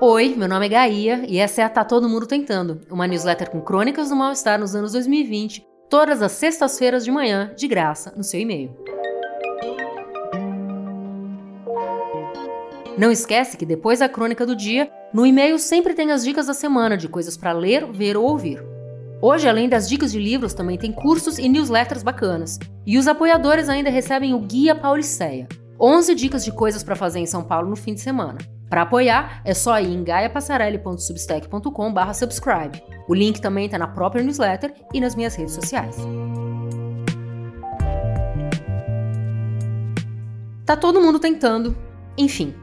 Oi, meu nome é Gaia e essa é a Tá Todo Mundo Tentando, uma newsletter com crônicas do mal-estar nos anos 2020, todas as sextas-feiras de manhã, de graça, no seu e-mail. Não esquece que depois da crônica do dia, no e-mail sempre tem as dicas da semana de coisas para ler, ver ou ouvir. Hoje, além das dicas de livros, também tem cursos e newsletters bacanas. E os apoiadores ainda recebem o Guia Pauliceia, 11 dicas de coisas para fazer em São Paulo no fim de semana. Para apoiar, é só ir em gaiapassarelli.substack.com subscribe. O link também está na própria newsletter e nas minhas redes sociais. Tá todo mundo tentando. Enfim.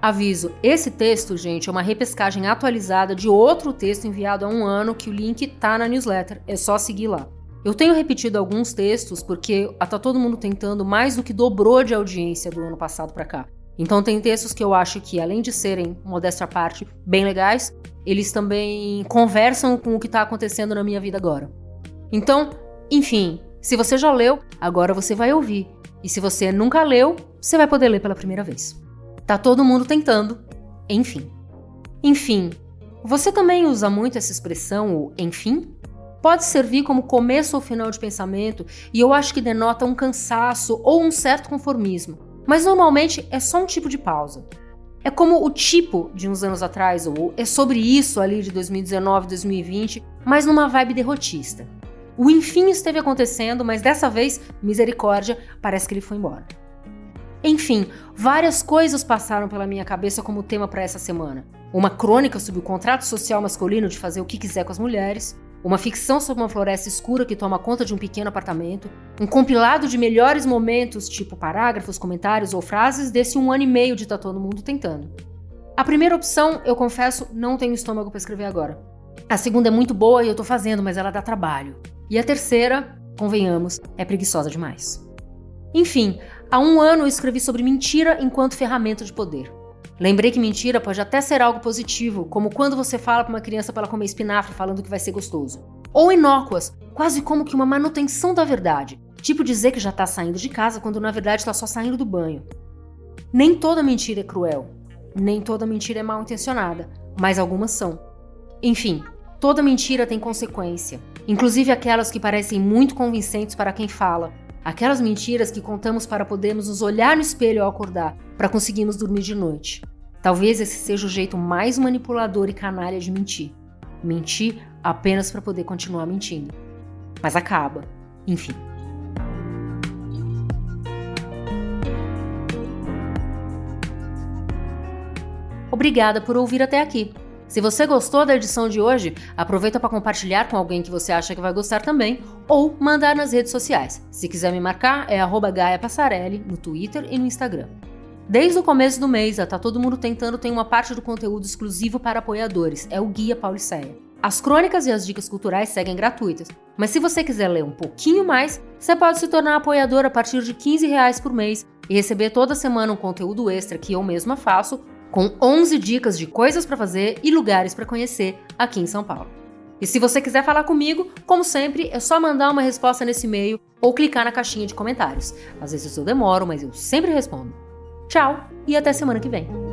Aviso, esse texto, gente, é uma repescagem atualizada de outro texto enviado há um ano que o link tá na newsletter, é só seguir lá. Eu tenho repetido alguns textos porque tá todo mundo tentando mais do que dobrou de audiência do ano passado para cá. Então tem textos que eu acho que, além de serem, modéstia à parte, bem legais, eles também conversam com o que está acontecendo na minha vida agora. Então, enfim, se você já leu, agora você vai ouvir. E se você nunca leu, você vai poder ler pela primeira vez. Tá todo mundo tentando. Enfim. Enfim, você também usa muito essa expressão, o enfim? Pode servir como começo ou final de pensamento, e eu acho que denota um cansaço ou um certo conformismo mas normalmente é só um tipo de pausa. É como o tipo de uns anos atrás, ou é sobre isso ali de 2019, 2020, mas numa vibe derrotista. O enfim esteve acontecendo, mas dessa vez, misericórdia, parece que ele foi embora. Enfim, várias coisas passaram pela minha cabeça como tema para essa semana. Uma crônica sobre o contrato social masculino de fazer o que quiser com as mulheres, uma ficção sobre uma floresta escura que toma conta de um pequeno apartamento, um compilado de melhores momentos, tipo parágrafos, comentários ou frases desse um ano e meio de Tá Todo Mundo Tentando. A primeira opção, eu confesso, não tenho estômago para escrever agora. A segunda é muito boa e eu tô fazendo, mas ela dá trabalho. E a terceira, convenhamos, é preguiçosa demais. Enfim, há um ano eu escrevi sobre mentira enquanto ferramenta de poder. Lembrei que mentira pode até ser algo positivo, como quando você fala para uma criança para ela comer espinafre falando que vai ser gostoso. Ou inócuas, quase como que uma manutenção da verdade, tipo dizer que já está saindo de casa quando na verdade está só saindo do banho. Nem toda mentira é cruel, nem toda mentira é mal intencionada, mas algumas são. Enfim, toda mentira tem consequência, inclusive aquelas que parecem muito convincentes para quem fala, Aquelas mentiras que contamos para podermos nos olhar no espelho ao acordar, para conseguirmos dormir de noite. Talvez esse seja o jeito mais manipulador e canalha de mentir. Mentir apenas para poder continuar mentindo. Mas acaba. Enfim. Obrigada por ouvir até aqui. Se você gostou da edição de hoje, aproveita para compartilhar com alguém que você acha que vai gostar também ou mandar nas redes sociais. Se quiser me marcar, é Gaia Passarelli no Twitter e no Instagram. Desde o começo do mês, a Tá Todo Mundo Tentando tem uma parte do conteúdo exclusivo para apoiadores, é o Guia Pauliceia. As crônicas e as dicas culturais seguem gratuitas, mas se você quiser ler um pouquinho mais, você pode se tornar apoiador a partir de 15 reais por mês e receber toda semana um conteúdo extra que eu mesma faço com 11 dicas de coisas para fazer e lugares para conhecer aqui em São Paulo. E se você quiser falar comigo, como sempre, é só mandar uma resposta nesse e-mail ou clicar na caixinha de comentários. Às vezes eu demoro, mas eu sempre respondo. Tchau e até semana que vem.